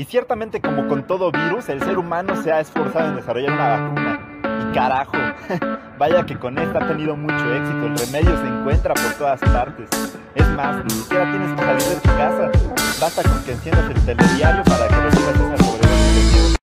Y ciertamente como con todo virus, el ser humano se ha esforzado en desarrollar una vacuna. Y carajo, vaya que con esta ha tenido mucho éxito, el remedio se encuentra por todas partes. Es más, ni siquiera tienes que salir de tu casa, basta con que enciendas el telediario para que recibas esa sobredosis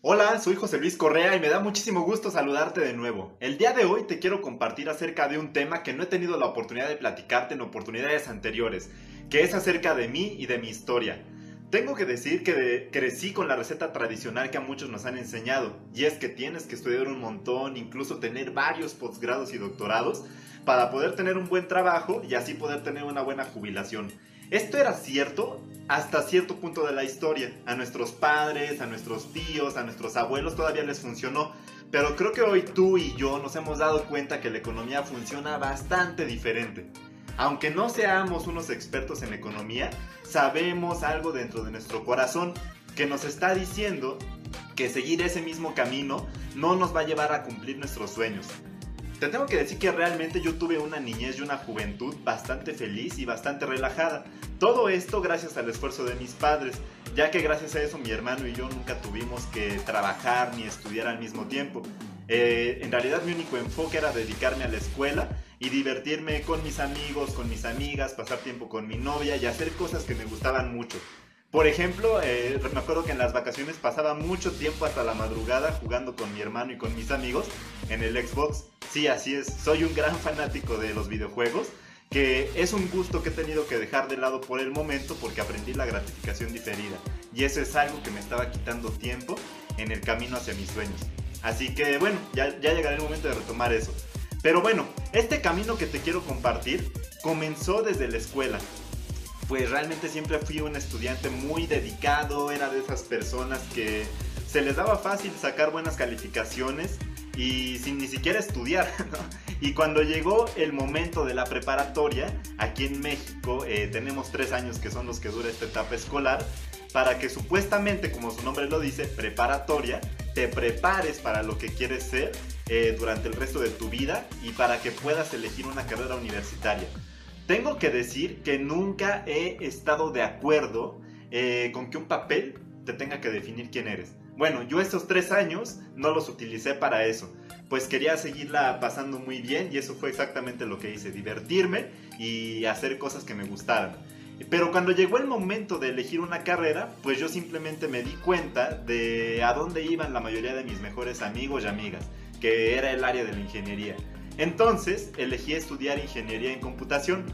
Hola, soy José Luis Correa y me da muchísimo gusto saludarte de nuevo. El día de hoy te quiero compartir acerca de un tema que no he tenido la oportunidad de platicarte en oportunidades anteriores, que es acerca de mí y de mi historia. Tengo que decir que crecí con la receta tradicional que a muchos nos han enseñado, y es que tienes que estudiar un montón, incluso tener varios posgrados y doctorados, para poder tener un buen trabajo y así poder tener una buena jubilación. Esto era cierto hasta cierto punto de la historia. A nuestros padres, a nuestros tíos, a nuestros abuelos todavía les funcionó. Pero creo que hoy tú y yo nos hemos dado cuenta que la economía funciona bastante diferente. Aunque no seamos unos expertos en economía, sabemos algo dentro de nuestro corazón que nos está diciendo que seguir ese mismo camino no nos va a llevar a cumplir nuestros sueños. Te tengo que decir que realmente yo tuve una niñez y una juventud bastante feliz y bastante relajada. Todo esto gracias al esfuerzo de mis padres, ya que gracias a eso mi hermano y yo nunca tuvimos que trabajar ni estudiar al mismo tiempo. Eh, en realidad mi único enfoque era dedicarme a la escuela y divertirme con mis amigos, con mis amigas, pasar tiempo con mi novia y hacer cosas que me gustaban mucho. Por ejemplo, eh, me acuerdo que en las vacaciones pasaba mucho tiempo hasta la madrugada jugando con mi hermano y con mis amigos en el Xbox. Sí, así es, soy un gran fanático de los videojuegos, que es un gusto que he tenido que dejar de lado por el momento porque aprendí la gratificación diferida. Y eso es algo que me estaba quitando tiempo en el camino hacia mis sueños. Así que bueno, ya, ya llegará el momento de retomar eso. Pero bueno, este camino que te quiero compartir comenzó desde la escuela. Pues realmente siempre fui un estudiante muy dedicado, era de esas personas que se les daba fácil sacar buenas calificaciones y sin ni siquiera estudiar. Y cuando llegó el momento de la preparatoria, aquí en México eh, tenemos tres años que son los que dura esta etapa escolar, para que supuestamente, como su nombre lo dice, preparatoria, te prepares para lo que quieres ser eh, durante el resto de tu vida y para que puedas elegir una carrera universitaria. Tengo que decir que nunca he estado de acuerdo eh, con que un papel te tenga que definir quién eres. Bueno, yo estos tres años no los utilicé para eso, pues quería seguirla pasando muy bien y eso fue exactamente lo que hice, divertirme y hacer cosas que me gustaran. Pero cuando llegó el momento de elegir una carrera, pues yo simplemente me di cuenta de a dónde iban la mayoría de mis mejores amigos y amigas, que era el área de la ingeniería. Entonces elegí estudiar ingeniería en computación.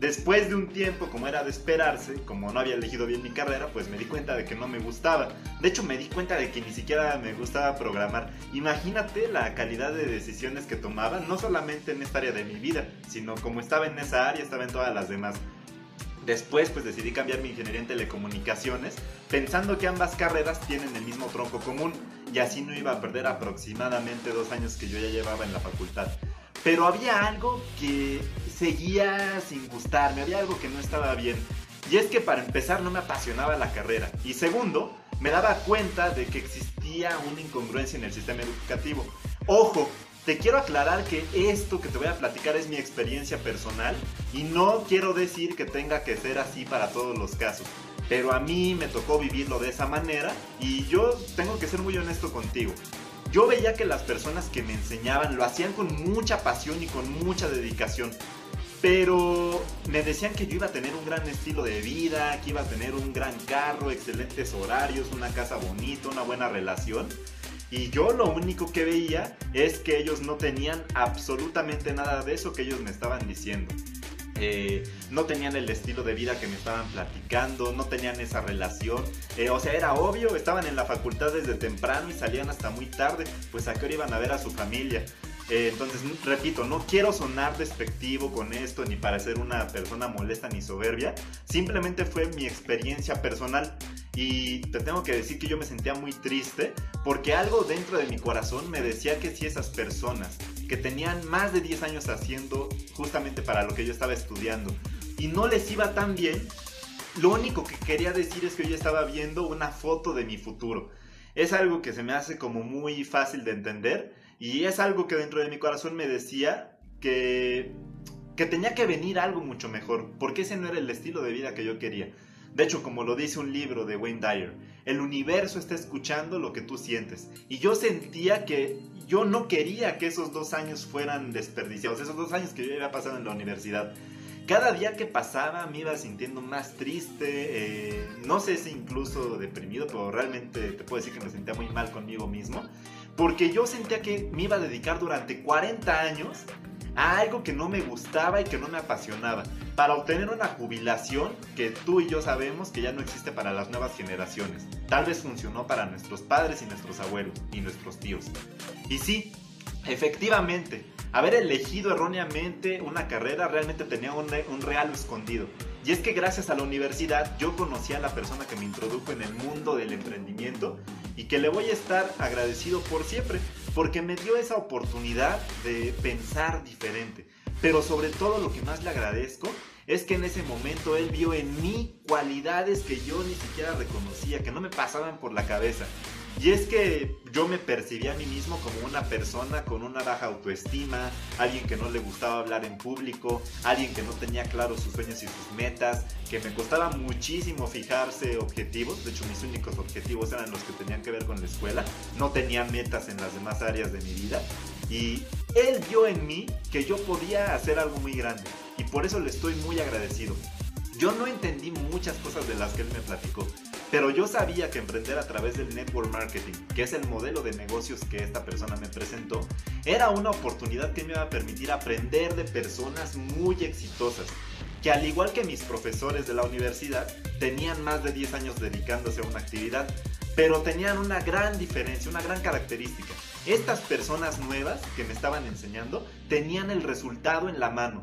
Después de un tiempo, como era de esperarse, como no había elegido bien mi carrera, pues me di cuenta de que no me gustaba. De hecho, me di cuenta de que ni siquiera me gustaba programar. Imagínate la calidad de decisiones que tomaba, no solamente en esta área de mi vida, sino como estaba en esa área, estaba en todas las demás. Después pues decidí cambiar mi ingeniería en telecomunicaciones pensando que ambas carreras tienen el mismo tronco común y así no iba a perder aproximadamente dos años que yo ya llevaba en la facultad. Pero había algo que seguía sin gustarme, había algo que no estaba bien. Y es que para empezar no me apasionaba la carrera. Y segundo, me daba cuenta de que existía una incongruencia en el sistema educativo. Ojo, te quiero aclarar que esto que te voy a platicar es mi experiencia personal y no quiero decir que tenga que ser así para todos los casos. Pero a mí me tocó vivirlo de esa manera y yo tengo que ser muy honesto contigo. Yo veía que las personas que me enseñaban lo hacían con mucha pasión y con mucha dedicación. Pero me decían que yo iba a tener un gran estilo de vida, que iba a tener un gran carro, excelentes horarios, una casa bonita, una buena relación. Y yo lo único que veía es que ellos no tenían absolutamente nada de eso que ellos me estaban diciendo. Eh, no tenían el estilo de vida que me estaban platicando, no tenían esa relación. Eh, o sea, era obvio, estaban en la facultad desde temprano y salían hasta muy tarde, pues a qué hora iban a ver a su familia. Eh, entonces, repito, no quiero sonar despectivo con esto, ni parecer una persona molesta ni soberbia. Simplemente fue mi experiencia personal. Y te tengo que decir que yo me sentía muy triste porque algo dentro de mi corazón me decía que si esas personas que tenían más de 10 años haciendo justamente para lo que yo estaba estudiando y no les iba tan bien, lo único que quería decir es que yo estaba viendo una foto de mi futuro. Es algo que se me hace como muy fácil de entender y es algo que dentro de mi corazón me decía que, que tenía que venir algo mucho mejor, porque ese no era el estilo de vida que yo quería. De hecho, como lo dice un libro de Wayne Dyer, El universo está escuchando lo que tú sientes. Y yo sentía que yo no quería que esos dos años fueran desperdiciados, esos dos años que yo había pasado en la universidad. Cada día que pasaba me iba sintiendo más triste, eh, no sé si incluso deprimido, pero realmente te puedo decir que me sentía muy mal conmigo mismo, porque yo sentía que me iba a dedicar durante 40 años a algo que no me gustaba y que no me apasionaba, para obtener una jubilación que tú y yo sabemos que ya no existe para las nuevas generaciones. Tal vez funcionó para nuestros padres y nuestros abuelos y nuestros tíos. Y sí, efectivamente, haber elegido erróneamente una carrera realmente tenía un, un real escondido. Y es que gracias a la universidad yo conocí a la persona que me introdujo en el mundo del emprendimiento y que le voy a estar agradecido por siempre, porque me dio esa oportunidad de pensar diferente. Pero sobre todo lo que más le agradezco es que en ese momento él vio en mí cualidades que yo ni siquiera reconocía, que no me pasaban por la cabeza. Y es que yo me percibía a mí mismo como una persona con una baja autoestima, alguien que no le gustaba hablar en público, alguien que no tenía claros sus sueños y sus metas, que me costaba muchísimo fijarse objetivos, de hecho mis únicos objetivos eran los que tenían que ver con la escuela, no tenía metas en las demás áreas de mi vida. Y él vio en mí que yo podía hacer algo muy grande. Y por eso le estoy muy agradecido. Yo no entendí muchas cosas de las que él me platicó, pero yo sabía que emprender a través del network marketing, que es el modelo de negocios que esta persona me presentó, era una oportunidad que me iba a permitir aprender de personas muy exitosas, que al igual que mis profesores de la universidad, tenían más de 10 años dedicándose a una actividad, pero tenían una gran diferencia, una gran característica. Estas personas nuevas que me estaban enseñando tenían el resultado en la mano.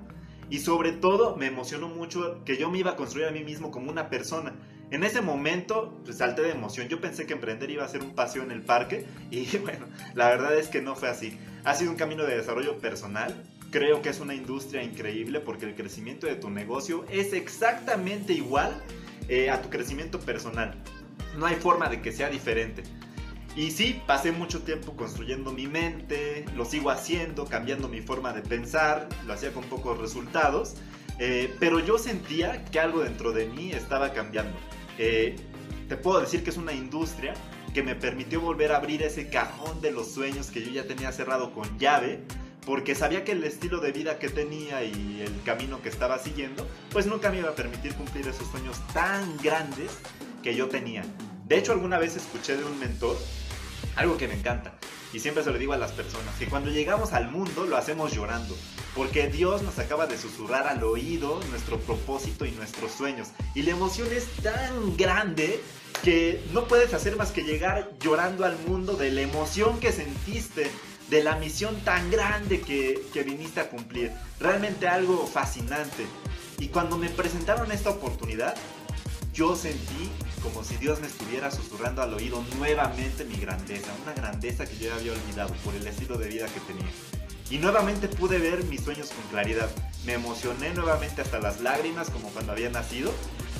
Y sobre todo me emocionó mucho que yo me iba a construir a mí mismo como una persona en ese momento, pues salté de emoción. Yo pensé que emprender iba a ser un paseo en el parque y bueno, la verdad es que no fue así. Ha sido un camino de desarrollo personal. Creo que es una industria increíble porque el crecimiento de tu negocio es exactamente igual eh, a tu crecimiento personal. No hay forma de que sea diferente. Y sí, pasé mucho tiempo construyendo mi mente, lo sigo haciendo, cambiando mi forma de pensar, lo hacía con pocos resultados, eh, pero yo sentía que algo dentro de mí estaba cambiando. Te puedo decir que es una industria que me permitió volver a abrir ese cajón de los sueños que yo ya tenía cerrado con llave, porque sabía que el estilo de vida que tenía y el camino que estaba siguiendo, pues nunca me iba a permitir cumplir esos sueños tan grandes que yo tenía. De hecho, alguna vez escuché de un mentor algo que me encanta. Y siempre se lo digo a las personas, que cuando llegamos al mundo lo hacemos llorando, porque Dios nos acaba de susurrar al oído nuestro propósito y nuestros sueños. Y la emoción es tan grande que no puedes hacer más que llegar llorando al mundo de la emoción que sentiste, de la misión tan grande que, que viniste a cumplir. Realmente algo fascinante. Y cuando me presentaron esta oportunidad, yo sentí como si Dios me estuviera susurrando al oído nuevamente mi grandeza, una grandeza que yo había olvidado por el estilo de vida que tenía. Y nuevamente pude ver mis sueños con claridad. Me emocioné nuevamente hasta las lágrimas como cuando había nacido.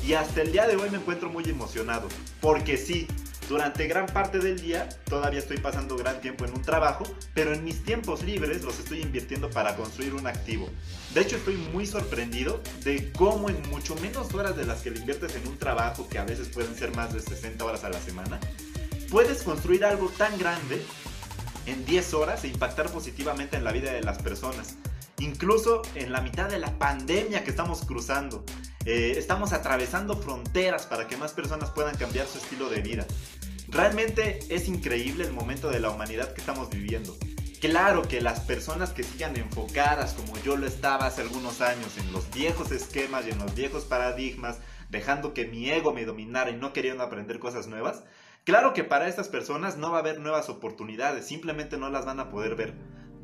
Y hasta el día de hoy me encuentro muy emocionado. Porque sí, durante gran parte del día todavía estoy pasando gran tiempo en un trabajo, pero en mis tiempos libres los estoy invirtiendo para construir un activo. De hecho estoy muy sorprendido de cómo en mucho menos horas de las que le inviertes en un trabajo, que a veces pueden ser más de 60 horas a la semana, puedes construir algo tan grande en 10 horas e impactar positivamente en la vida de las personas. Incluso en la mitad de la pandemia que estamos cruzando, eh, estamos atravesando fronteras para que más personas puedan cambiar su estilo de vida. Realmente es increíble el momento de la humanidad que estamos viviendo. Claro que las personas que sigan enfocadas como yo lo estaba hace algunos años en los viejos esquemas y en los viejos paradigmas, dejando que mi ego me dominara y no queriendo aprender cosas nuevas, claro que para estas personas no va a haber nuevas oportunidades, simplemente no las van a poder ver.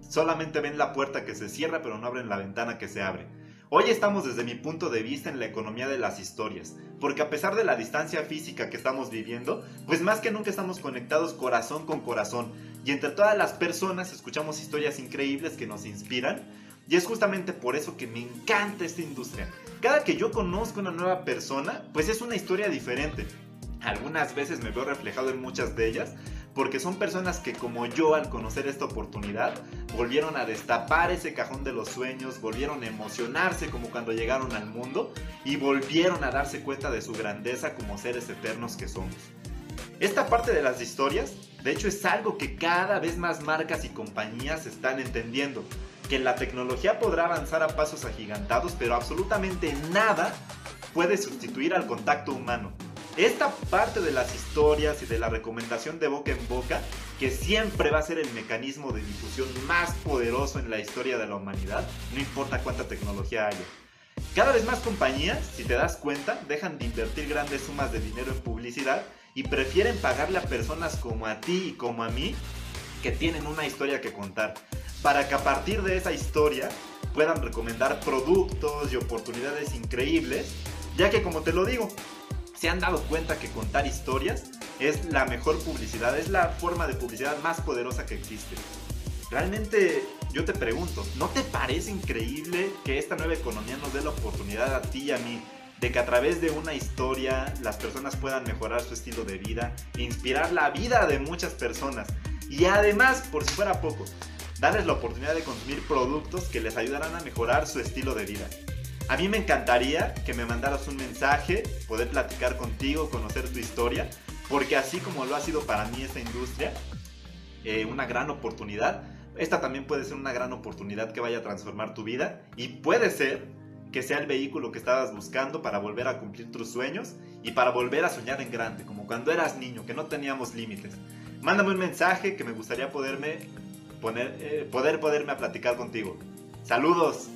Solamente ven la puerta que se cierra pero no abren la ventana que se abre. Hoy estamos desde mi punto de vista en la economía de las historias, porque a pesar de la distancia física que estamos viviendo, pues más que nunca estamos conectados corazón con corazón y entre todas las personas escuchamos historias increíbles que nos inspiran y es justamente por eso que me encanta esta industria. Cada que yo conozco una nueva persona, pues es una historia diferente. Algunas veces me veo reflejado en muchas de ellas, porque son personas que como yo al conocer esta oportunidad volvieron a destapar ese cajón de los sueños, volvieron a emocionarse como cuando llegaron al mundo y volvieron a darse cuenta de su grandeza como seres eternos que somos. Esta parte de las historias, de hecho, es algo que cada vez más marcas y compañías están entendiendo. Que la tecnología podrá avanzar a pasos agigantados, pero absolutamente nada puede sustituir al contacto humano. Esta parte de las historias y de la recomendación de boca en boca, que siempre va a ser el mecanismo de difusión más poderoso en la historia de la humanidad, no importa cuánta tecnología haya. Cada vez más compañías, si te das cuenta, dejan de invertir grandes sumas de dinero en publicidad y prefieren pagarle a personas como a ti y como a mí que tienen una historia que contar, para que a partir de esa historia puedan recomendar productos y oportunidades increíbles, ya que como te lo digo, se han dado cuenta que contar historias es la mejor publicidad, es la forma de publicidad más poderosa que existe. Realmente yo te pregunto, ¿no te parece increíble que esta nueva economía nos dé la oportunidad a ti y a mí de que a través de una historia las personas puedan mejorar su estilo de vida, inspirar la vida de muchas personas y además, por si fuera poco, darles la oportunidad de consumir productos que les ayudarán a mejorar su estilo de vida? A mí me encantaría que me mandaras un mensaje, poder platicar contigo, conocer tu historia, porque así como lo ha sido para mí esta industria, eh, una gran oportunidad, esta también puede ser una gran oportunidad que vaya a transformar tu vida y puede ser que sea el vehículo que estabas buscando para volver a cumplir tus sueños y para volver a soñar en grande, como cuando eras niño, que no teníamos límites. Mándame un mensaje que me gustaría poderme poner, eh, poder poderme a platicar contigo. Saludos.